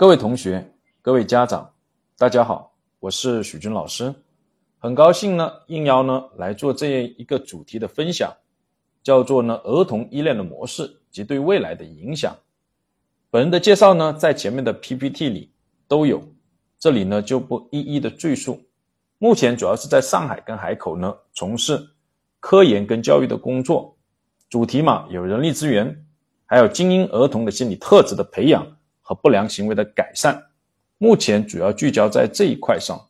各位同学、各位家长，大家好，我是许军老师，很高兴呢应邀呢来做这样一个主题的分享，叫做呢儿童依恋的模式及对未来的影响。本人的介绍呢在前面的 PPT 里都有，这里呢就不一一的赘述。目前主要是在上海跟海口呢从事科研跟教育的工作，主题嘛有人力资源，还有精英儿童的心理特质的培养。和不良行为的改善，目前主要聚焦在这一块上。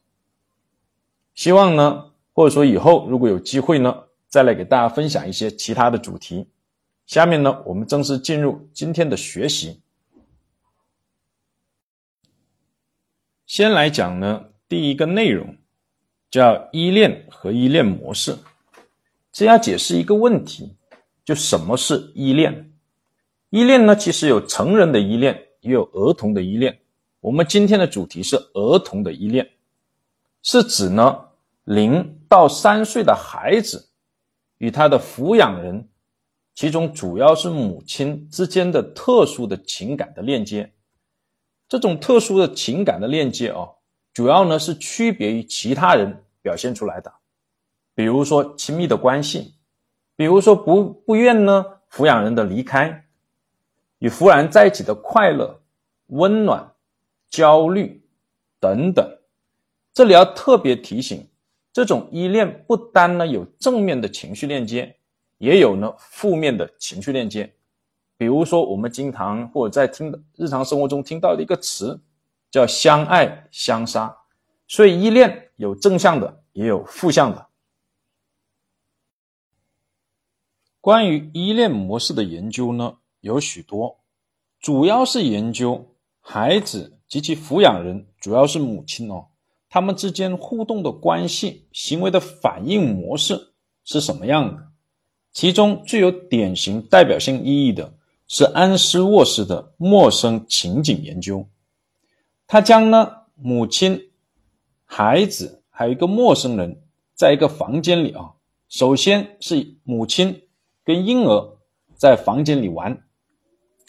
希望呢，或者说以后如果有机会呢，再来给大家分享一些其他的主题。下面呢，我们正式进入今天的学习。先来讲呢，第一个内容叫依恋和依恋模式。这要解释一个问题，就什么是依恋？依恋呢，其实有成人的依恋。也有儿童的依恋，我们今天的主题是儿童的依恋，是指呢零到三岁的孩子与他的抚养人，其中主要是母亲之间的特殊的情感的链接。这种特殊的情感的链接啊，主要呢是区别于其他人表现出来的，比如说亲密的关系，比如说不不愿呢抚养人的离开。与抚养人在一起的快乐、温暖、焦虑等等，这里要特别提醒，这种依恋不单呢有正面的情绪链接，也有呢负面的情绪链接。比如说，我们经常或者在听的日常生活中听到的一个词，叫相爱相杀。所以，依恋有正向的，也有负向的。关于依恋模式的研究呢？有许多，主要是研究孩子及其抚养人，主要是母亲哦，他们之间互动的关系、行为的反应模式是什么样的？其中最有典型代表性意义的是安斯沃斯的陌生情景研究。他将呢母亲、孩子还有一个陌生人在一个房间里啊，首先是母亲跟婴儿在房间里玩。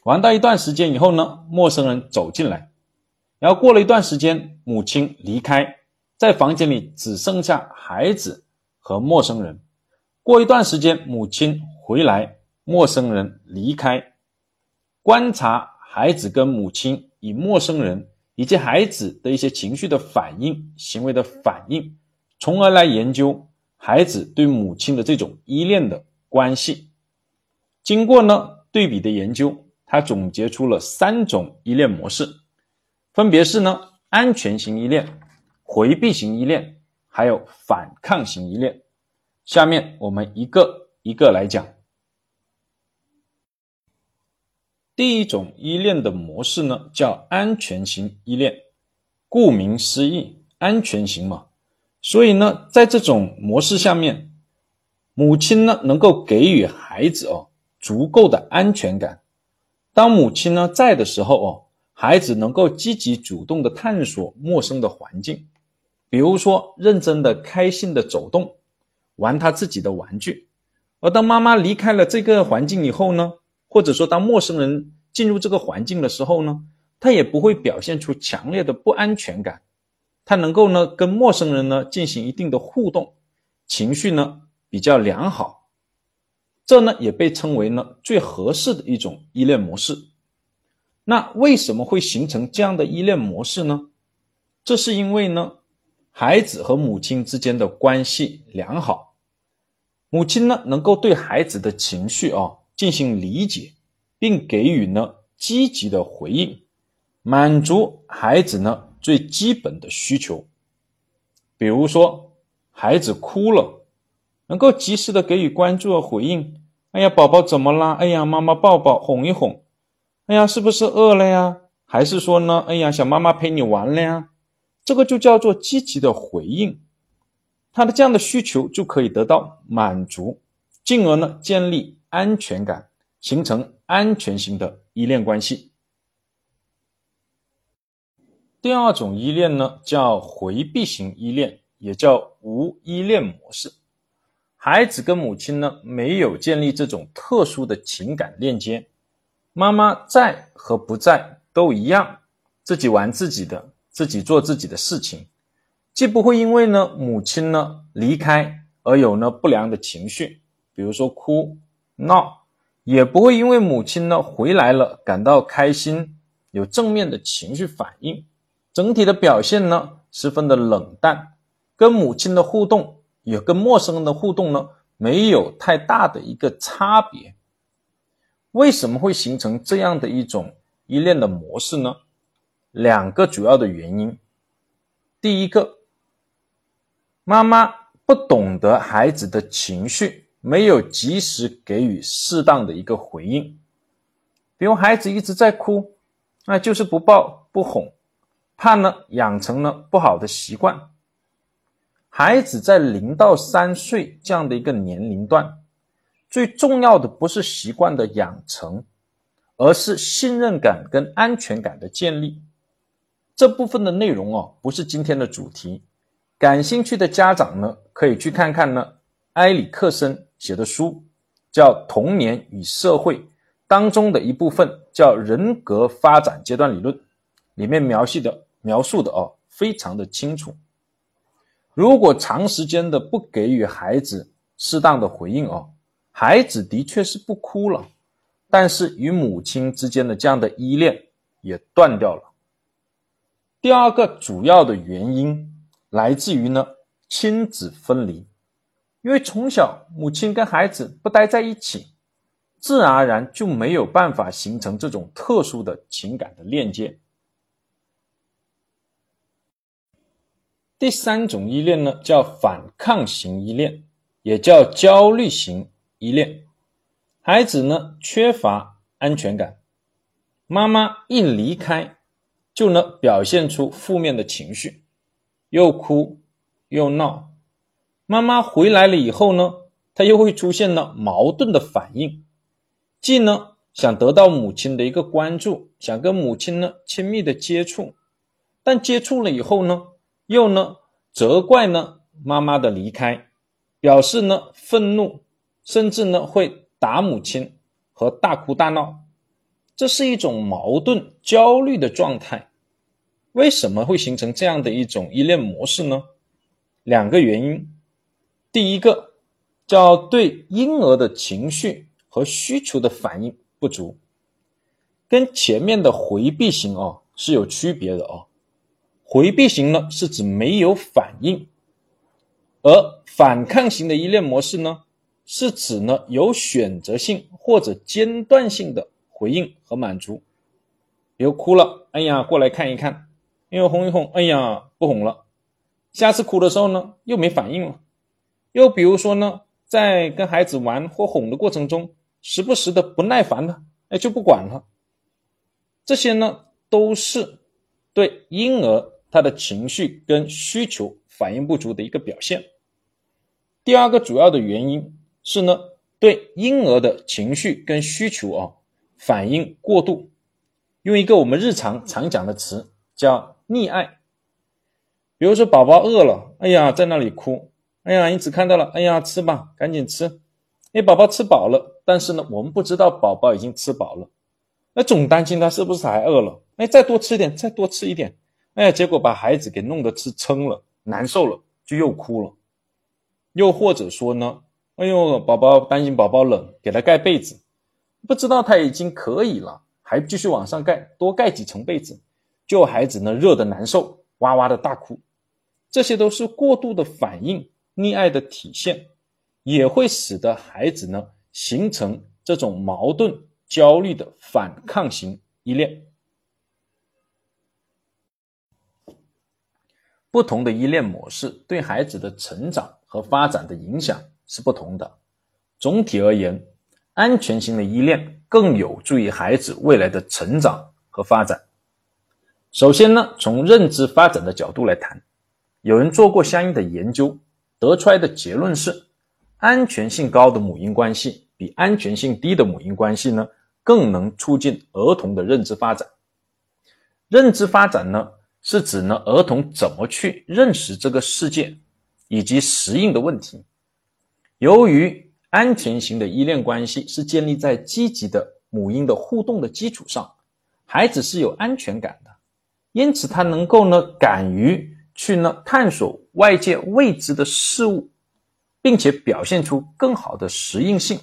玩到一段时间以后呢，陌生人走进来，然后过了一段时间，母亲离开，在房间里只剩下孩子和陌生人。过一段时间，母亲回来，陌生人离开。观察孩子跟母亲与陌生人以及孩子的一些情绪的反应、行为的反应，从而来研究孩子对母亲的这种依恋的关系。经过呢对比的研究。他总结出了三种依恋模式，分别是呢安全型依恋、回避型依恋，还有反抗型依恋。下面我们一个一个来讲。第一种依恋的模式呢叫安全型依恋，顾名思义，安全型嘛，所以呢在这种模式下面，母亲呢能够给予孩子哦足够的安全感。当母亲呢在的时候哦，孩子能够积极主动的探索陌生的环境，比如说认真的、开心的走动，玩他自己的玩具。而当妈妈离开了这个环境以后呢，或者说当陌生人进入这个环境的时候呢，他也不会表现出强烈的不安全感，他能够呢跟陌生人呢进行一定的互动，情绪呢比较良好。这呢也被称为呢最合适的一种依恋模式。那为什么会形成这样的依恋模式呢？这是因为呢孩子和母亲之间的关系良好，母亲呢能够对孩子的情绪啊进行理解，并给予呢积极的回应，满足孩子呢最基本的需求。比如说孩子哭了，能够及时的给予关注和回应。哎呀，宝宝怎么啦？哎呀，妈妈抱抱，哄一哄。哎呀，是不是饿了呀？还是说呢？哎呀，想妈妈陪你玩了呀？这个就叫做积极的回应，他的这样的需求就可以得到满足，进而呢建立安全感，形成安全型的依恋关系。第二种依恋呢叫回避型依恋，也叫无依恋模式。孩子跟母亲呢没有建立这种特殊的情感链接，妈妈在和不在都一样，自己玩自己的，自己做自己的事情，既不会因为呢母亲呢离开而有呢不良的情绪，比如说哭闹，也不会因为母亲呢回来了感到开心，有正面的情绪反应。整体的表现呢十分的冷淡，跟母亲的互动也跟陌生人的互动呢没有太大的一个差别。为什么会形成这样的一种依恋的模式呢？两个主要的原因。第一个，妈妈不懂得孩子的情绪，没有及时给予适当的一个回应。比如孩子一直在哭，那就是不抱不哄，怕呢养成了不好的习惯。孩子在零到三岁这样的一个年龄段。最重要的不是习惯的养成，而是信任感跟安全感的建立。这部分的内容哦，不是今天的主题。感兴趣的家长呢，可以去看看呢，埃里克森写的书，叫《童年与社会》当中的一部分，叫人格发展阶段理论，里面描述的描述的哦，非常的清楚。如果长时间的不给予孩子适当的回应哦。孩子的确是不哭了，但是与母亲之间的这样的依恋也断掉了。第二个主要的原因来自于呢亲子分离，因为从小母亲跟孩子不待在一起，自然而然就没有办法形成这种特殊的情感的链接。第三种依恋呢叫反抗型依恋，也叫焦虑型。依恋，孩子呢缺乏安全感，妈妈一离开，就能表现出负面的情绪，又哭又闹。妈妈回来了以后呢，他又会出现了矛盾的反应，既呢想得到母亲的一个关注，想跟母亲呢亲密的接触，但接触了以后呢，又呢责怪呢妈妈的离开，表示呢愤怒。甚至呢会打母亲和大哭大闹，这是一种矛盾焦虑的状态。为什么会形成这样的一种依恋模式呢？两个原因。第一个叫对婴儿的情绪和需求的反应不足，跟前面的回避型哦是有区别的哦。回避型呢是指没有反应，而反抗型的依恋模式呢？是指呢有选择性或者间断性的回应和满足，比如哭了，哎呀，过来看一看，又哄一哄，哎呀，不哄了。下次哭的时候呢，又没反应了。又比如说呢，在跟孩子玩或哄的过程中，时不时的不耐烦了，哎，就不管了。这些呢，都是对婴儿他的情绪跟需求反应不足的一个表现。第二个主要的原因。是呢，对婴儿的情绪跟需求啊反应过度，用一个我们日常常讲的词叫溺爱。比如说宝宝饿了，哎呀，在那里哭，哎呀，你只看到了，哎呀，吃吧，赶紧吃。哎，宝宝吃饱了，但是呢，我们不知道宝宝已经吃饱了，那总担心他是不是还饿了。哎，再多吃一点，再多吃一点，哎，结果把孩子给弄得吃撑了，难受了，就又哭了。又或者说呢？哎呦，宝宝担心宝宝冷，给他盖被子，不知道他已经可以了，还继续往上盖，多盖几层被子，就孩子呢热的难受，哇哇的大哭，这些都是过度的反应，溺爱的体现，也会使得孩子呢形成这种矛盾焦虑的反抗型依恋。不同的依恋模式对孩子的成长和发展的影响。是不同的。总体而言，安全型的依恋更有助于孩子未来的成长和发展。首先呢，从认知发展的角度来谈，有人做过相应的研究，得出来的结论是，安全性高的母婴关系比安全性低的母婴关系呢，更能促进儿童的认知发展。认知发展呢，是指呢儿童怎么去认识这个世界，以及适应的问题。由于安全型的依恋关系是建立在积极的母婴的互动的基础上，孩子是有安全感的，因此他能够呢敢于去呢探索外界未知的事物，并且表现出更好的适应性。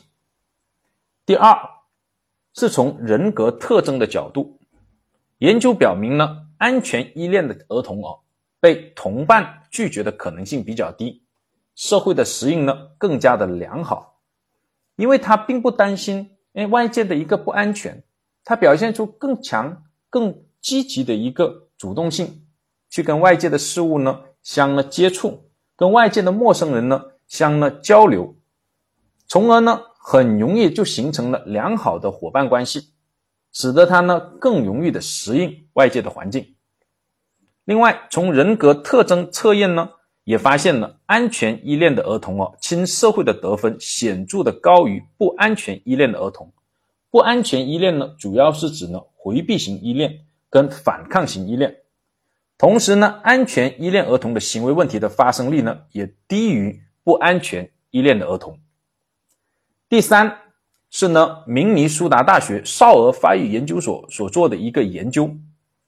第二，是从人格特征的角度，研究表明呢，安全依恋的儿童哦，被同伴拒绝的可能性比较低，社会的适应呢更加的良好，因为他并不担心哎外界的一个不安全，他表现出更强、更积极的一个主动性，去跟外界的事物呢相呢接触，跟外界的陌生人呢相呢交流，从而呢。很容易就形成了良好的伙伴关系，使得他呢更容易的适应外界的环境。另外，从人格特征测验呢，也发现了安全依恋的儿童哦，亲社会的得分显著的高于不安全依恋的儿童。不安全依恋呢，主要是指呢回避型依恋跟反抗型依恋。同时呢，安全依恋儿童的行为问题的发生率呢，也低于不安全依恋的儿童。第三是呢，明尼苏达大学少儿发育研究所所做的一个研究，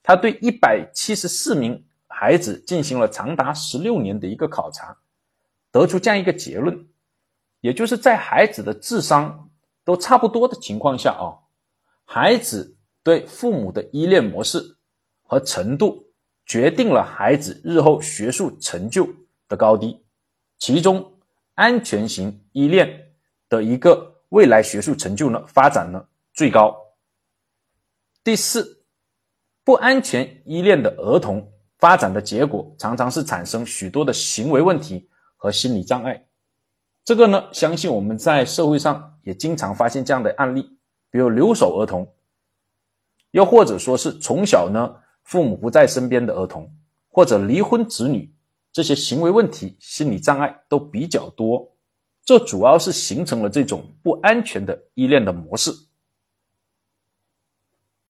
他对一百七十四名孩子进行了长达十六年的一个考察，得出这样一个结论，也就是在孩子的智商都差不多的情况下啊，孩子对父母的依恋模式和程度，决定了孩子日后学术成就的高低，其中安全型依恋。的一个未来学术成就呢，发展呢最高。第四，不安全依恋的儿童发展的结果，常常是产生许多的行为问题和心理障碍。这个呢，相信我们在社会上也经常发现这样的案例，比如留守儿童，又或者说是从小呢父母不在身边的儿童，或者离婚子女，这些行为问题、心理障碍都比较多。这主要是形成了这种不安全的依恋的模式。